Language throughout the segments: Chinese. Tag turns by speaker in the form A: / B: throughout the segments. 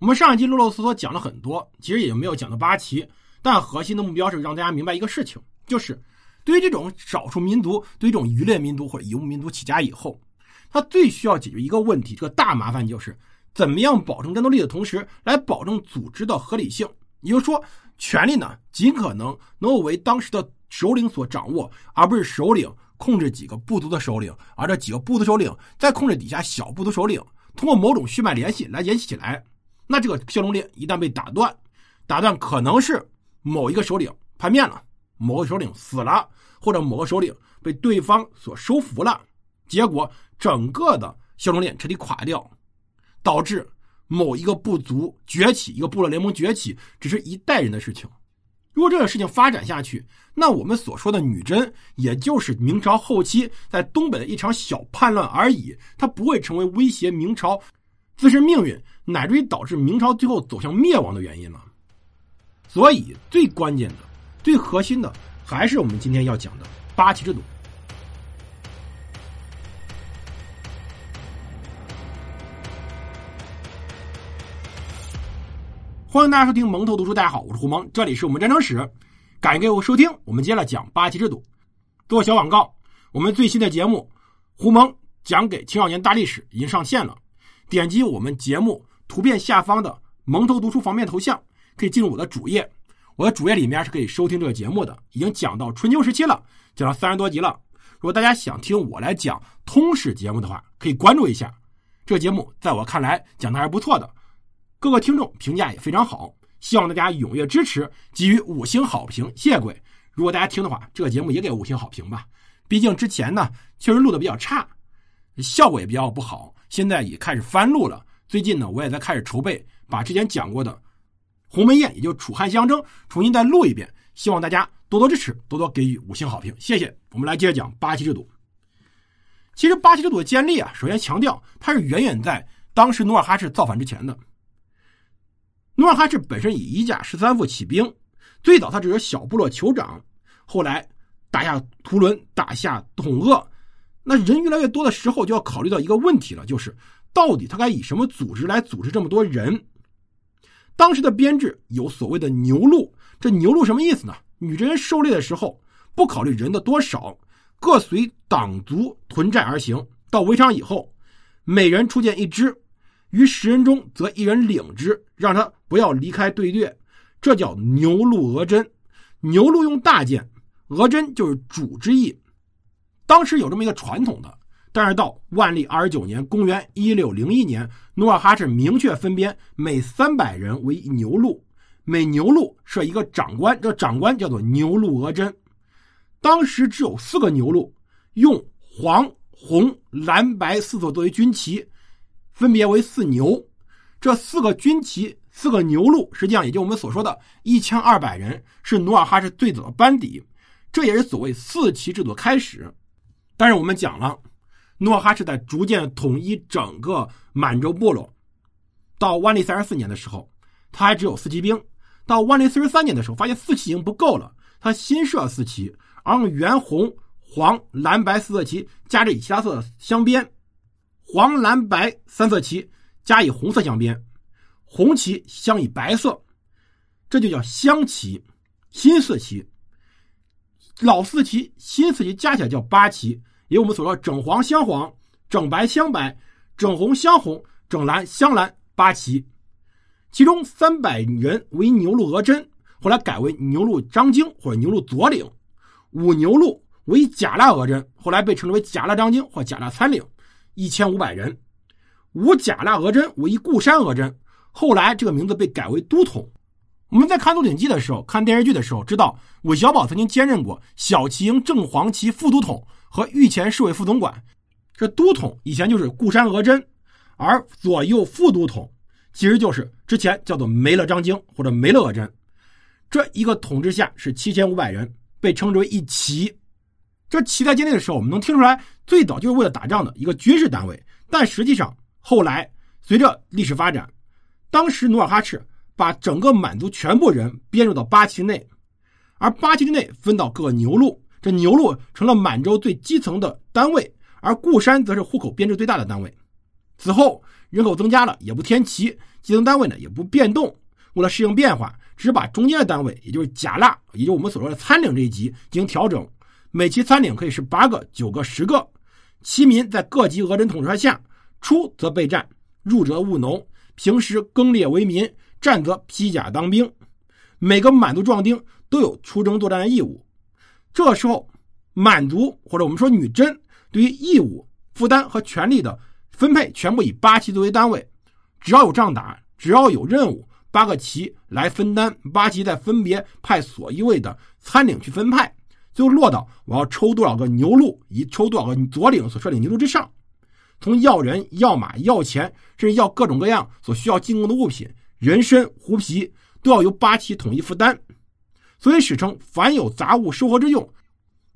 A: 我们上一集啰啰嗦嗦讲了很多，其实也没有讲到八旗，但核心的目标是让大家明白一个事情，就是对于这种少数民族、对于这种渔猎民族或者游牧民族起家以后，他最需要解决一个问题，这个大麻烦就是怎么样保证战斗力的同时，来保证组织的合理性。也就是说，权力呢尽可能能够为当时的首领所掌握，而不是首领控制几个部族的首领，而这几个部族首领再控制底下小部族首领，通过某种血脉联系来联系起来。那这个骁龙链一旦被打断，打断可能是某一个首领叛变了，某个首领死了，或者某个首领被对方所收服了，结果整个的骁龙链彻底垮掉，导致某一个部族崛起，一个部落联盟崛起，只是一代人的事情。如果这个事情发展下去，那我们所说的女真，也就是明朝后期在东北的一场小叛乱而已，它不会成为威胁明朝自身命运。乃至于导致明朝最后走向灭亡的原因呢？所以最关键的、最核心的，还是我们今天要讲的八旗制度。欢迎大家收听蒙头读书，大家好，我是胡蒙，这里是我们战争史，感谢各位收听。我们接下来讲八旗制度。做小广告，我们最新的节目《胡蒙讲给青少年大历史》已经上线了，点击我们节目。图片下方的蒙头读书方面头像可以进入我的主页，我的主页里面是可以收听这个节目的，已经讲到春秋时期了，讲到三十多集了。如果大家想听我来讲通史节目的话，可以关注一下这个节目，在我看来讲的还是不错的，各个听众评价也非常好，希望大家踊跃支持，给予五星好评，谢谢各位。如果大家听的话，这个节目也给五星好评吧，毕竟之前呢确实录的比较差，效果也比较不好，现在也开始翻录了。最近呢，我也在开始筹备，把之前讲过的鸿门宴，也就楚汉相争，重新再录一遍。希望大家多多支持，多多给予五星好评，谢谢。我们来接着讲八旗制度。其实八旗制度的建立啊，首先强调它是远远在当时努尔哈赤造反之前的。努尔哈赤本身以一甲十三副起兵，最早他只是小部落酋长，后来打下图伦，打下统鄂，那人越来越多的时候，就要考虑到一个问题了，就是。到底他该以什么组织来组织这么多人？当时的编制有所谓的牛录，这牛录什么意思呢？女真人狩猎的时候不考虑人的多少，各随党族屯寨而行。到围场以后，每人出见一支，于十人中则一人领之，让他不要离开队列。这叫牛录额真。牛录用大剑，额真就是主之意。当时有这么一个传统的。但是到万历二十九年（公元一六零一年），努尔哈赤明确分编每三百人为牛录，每牛录设一个长官，这长官叫做牛录额真。当时只有四个牛录，用黄、红、蓝、白四色作为军旗，分别为四牛。这四个军旗、四个牛录，实际上也就我们所说的一千二百人，是努尔哈赤最早的班底。这也是所谓四旗制度开始。但是我们讲了。努尔哈赤在逐渐统一整个满洲部落，到万历三十四年的时候，他还只有四旗兵；到万历四十三年的时候，发现四旗已经不够了，他新设四旗，而用原红、黄、蓝、白四色旗加之以其他色镶边，黄、蓝、白三色旗加以红色镶边，红旗镶以白色，这就叫镶旗。新四旗、老四旗、新四旗加起来叫八旗。有我们所说整黄镶黄、整白镶白、整红镶红、整蓝镶蓝八旗，其中三百人为牛录额真，后来改为牛录张京或者牛录左领；五牛录为甲剌额真，后来被称之为甲剌张京或甲剌参领，一千五百人；五甲剌额真为固山额真，后来这个名字被改为都统。我们在看《鹿鼎记》的时候，看电视剧的时候，知道韦小宝曾经兼任过小旗营正黄旗副都统。和御前侍卫副总管，这都统以前就是固山额真，而左右副都统其实就是之前叫做梅勒张京或者梅勒额真。这一个统治下是七千五百人，被称之为一旗。这旗在建立的时候，我们能听出来，最早就是为了打仗的一个军事单位。但实际上，后来随着历史发展，当时努尔哈赤把整个满族全部人编入到八旗内，而八旗之内分到各个牛录。这牛录成了满洲最基层的单位，而固山则是户口编制最大的单位。此后人口增加了，也不添旗，基层单位呢也不变动。为了适应变化，只把中间的单位，也就是甲腊，也就我们所说的参领这一级进行调整。每期参领可以是八个、九个、十个。齐民在各级额真统帅下，出则备战，入则务农，平时耕猎为民，战则披甲当兵。每个满族壮丁都有出征作战的义务。这时候，满族或者我们说女真对于义务负担和权利的分配，全部以八旗作为单位。只要有仗打，只要有任务，八个旗来分担，八旗再分别派所依位的参领去分派。就落到我要抽多少个牛鹿，以抽多少个左领所率领牛鹿之上，从要人、要马、要钱，甚至要各种各样所需要进贡的物品，人参、狐皮，都要由八旗统一负担。所以史称凡有杂物收合之用，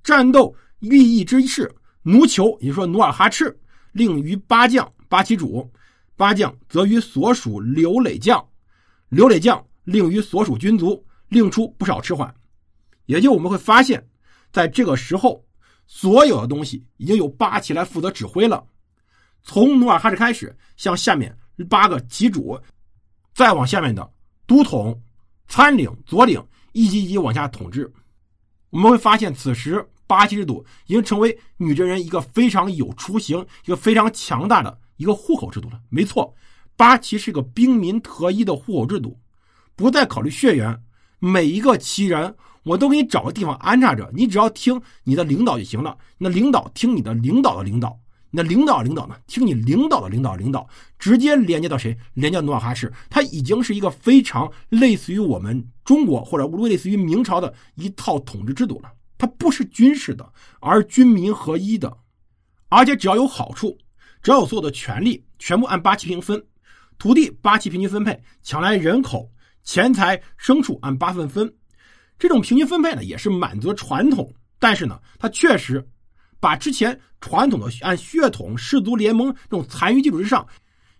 A: 战斗利益之事，奴酋也就是说努尔哈赤，令于八将八旗主，八将则于所属刘磊将，刘磊将令于所属军卒，令出不少迟缓。也就我们会发现。在这个时候，所有的东西已经由八旗来负责指挥了。从努尔哈赤开始，向下面八个旗主，再往下面的都统、参领、左领，一级一级往下统治。我们会发现，此时八旗制度已经成为女真人一个非常有雏形、一个非常强大的一个户口制度了。没错，八旗是个兵民合一的户口制度，不再考虑血缘，每一个旗人。我都给你找个地方安插着，你只要听你的领导就行了。那领导听你的领导的领导，那领导领导呢？听你领导的领导领导，直接连接到谁？连接努尔哈赤，他已经是一个非常类似于我们中国或者类似于明朝的一套统治制度了。它不是军事的，而军民合一的，而且只要有好处，只要有所有的权利，全部按八旗平分，土地八旗平均分配，抢来人口、钱财、牲畜按八份分。这种平均分配呢，也是满族传统，但是呢，它确实把之前传统的按血统氏族联盟这种残余基础之上，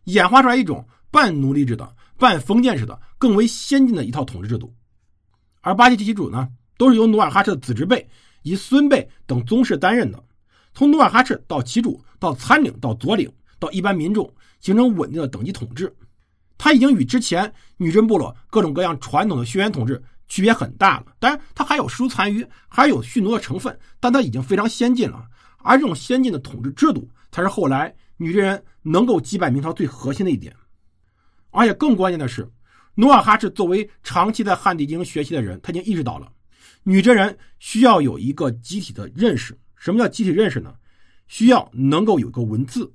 A: 演化出来一种半奴隶制的、半封建式的、更为先进的一套统治制度。而八旗旗主呢，都是由努尔哈赤的子侄辈以及孙辈等宗室担任的。从努尔哈赤到旗主，到参领，到左领，到一般民众，形成稳定的等级统治。他已经与之前女真部落各种各样传统的血缘统治。区别很大了，当然它还有书残余，还有蓄奴的成分，但它已经非常先进了。而这种先进的统治制度，才是后来女真人能够击败明朝最核心的一点。而且更关键的是，努尔哈赤作为长期在汉地进行学习的人，他已经意识到了女真人需要有一个集体的认识。什么叫集体认识呢？需要能够有个文字。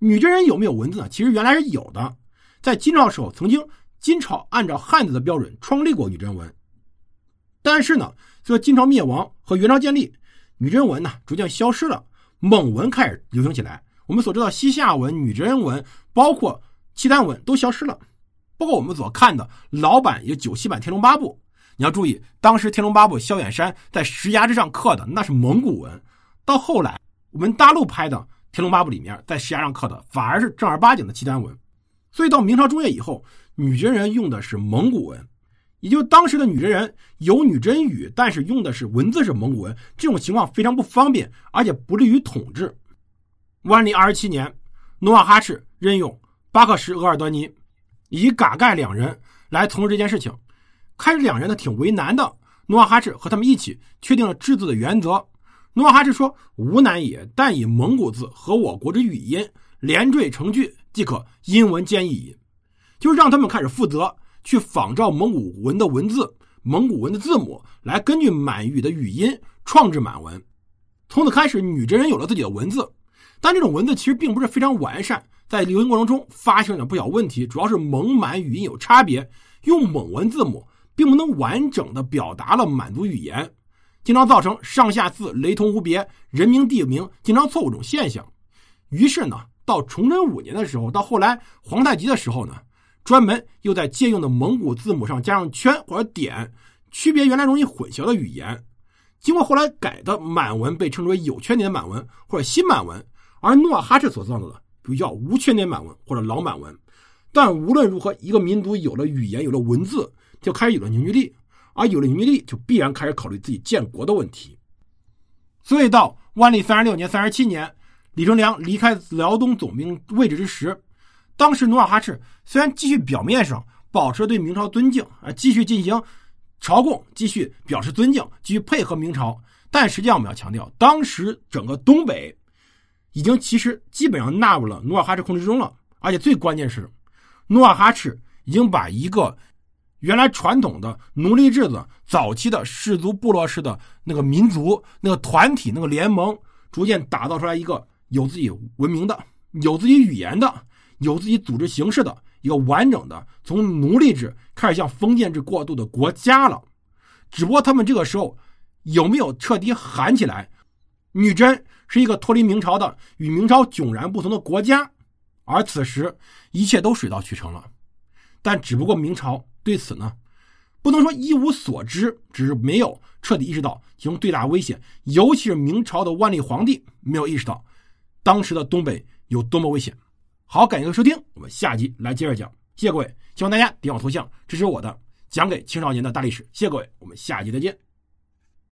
A: 女真人有没有文字呢？其实原来是有的，在金朝时候曾经。金朝按照汉字的标准创立过女真文，但是呢，随着金朝灭亡和元朝建立，女真文呢逐渐消失了，蒙文开始流行起来。我们所知道西夏文、女真文，包括契丹文都消失了，包括我们所看的老版有九七版《天龙八部》。你要注意，当时《天龙八部》萧远山在石崖之上刻的那是蒙古文，到后来我们大陆拍的《天龙八部》里面在石崖上刻的反而是正儿八经的契丹文。所以到明朝中叶以后。女真人用的是蒙古文，也就当时的女真人有女真语，但是用的是文字是蒙古文，这种情况非常不方便，而且不利于统治。万历二十七年，努尔哈赤任用巴克什额尔德尼以及嘎盖两人来从事这件事情。开始两人呢挺为难的，努尔哈赤和他们一起确定了制字的原则。努尔哈赤说：“无难也，但以蒙古字和我国之语音连缀成句，即可音文兼义矣。”就让他们开始负责去仿照蒙古文的文字、蒙古文的字母，来根据满语的语音创制满文。从此开始，女真人有了自己的文字，但这种文字其实并不是非常完善，在流行过程中发生了不小问题，主要是蒙满语音有差别，用蒙文字母并不能完整的表达了满族语言，经常造成上下字雷同无别、人名地名经常错误这种现象。于是呢，到崇祯五年的时候，到后来皇太极的时候呢。专门又在借用的蒙古字母上加上圈或者点，区别原来容易混淆的语言。经过后来改的满文被称之为有圈点满文或者新满文，而努尔哈赤所造的比较无圈点满文或者老满文。但无论如何，一个民族有了语言，有了文字，就开始有了凝聚力，而有了凝聚力，就必然开始考虑自己建国的问题。所以到万历三十六年、三十七年，李成梁离开辽东总兵位置之时。当时努尔哈赤虽然继续表面上保持对明朝尊敬啊，继续进行朝贡，继续表示尊敬，继续配合明朝，但实际上我们要强调，当时整个东北已经其实基本上纳入了努尔哈赤控制之中了，而且最关键是，努尔哈赤已经把一个原来传统的奴隶制的早期的氏族部落式的那个民族、那个团体、那个联盟，逐渐打造出来一个有自己文明的、有自己语言的。有自己组织形式的一个完整的从奴隶制开始向封建制过渡的国家了，只不过他们这个时候有没有彻底喊起来？女真是一个脱离明朝的与明朝迥然不同的国家，而此时一切都水到渠成了。但只不过明朝对此呢，不能说一无所知，只是没有彻底意识到其中最大危险，尤其是明朝的万历皇帝没有意识到当时的东北有多么危险。好，感谢收听，我们下集来接着讲。谢谢各位，希望大家点我头像支持我的讲给青少年的大历史。谢谢各位，我们下集再见。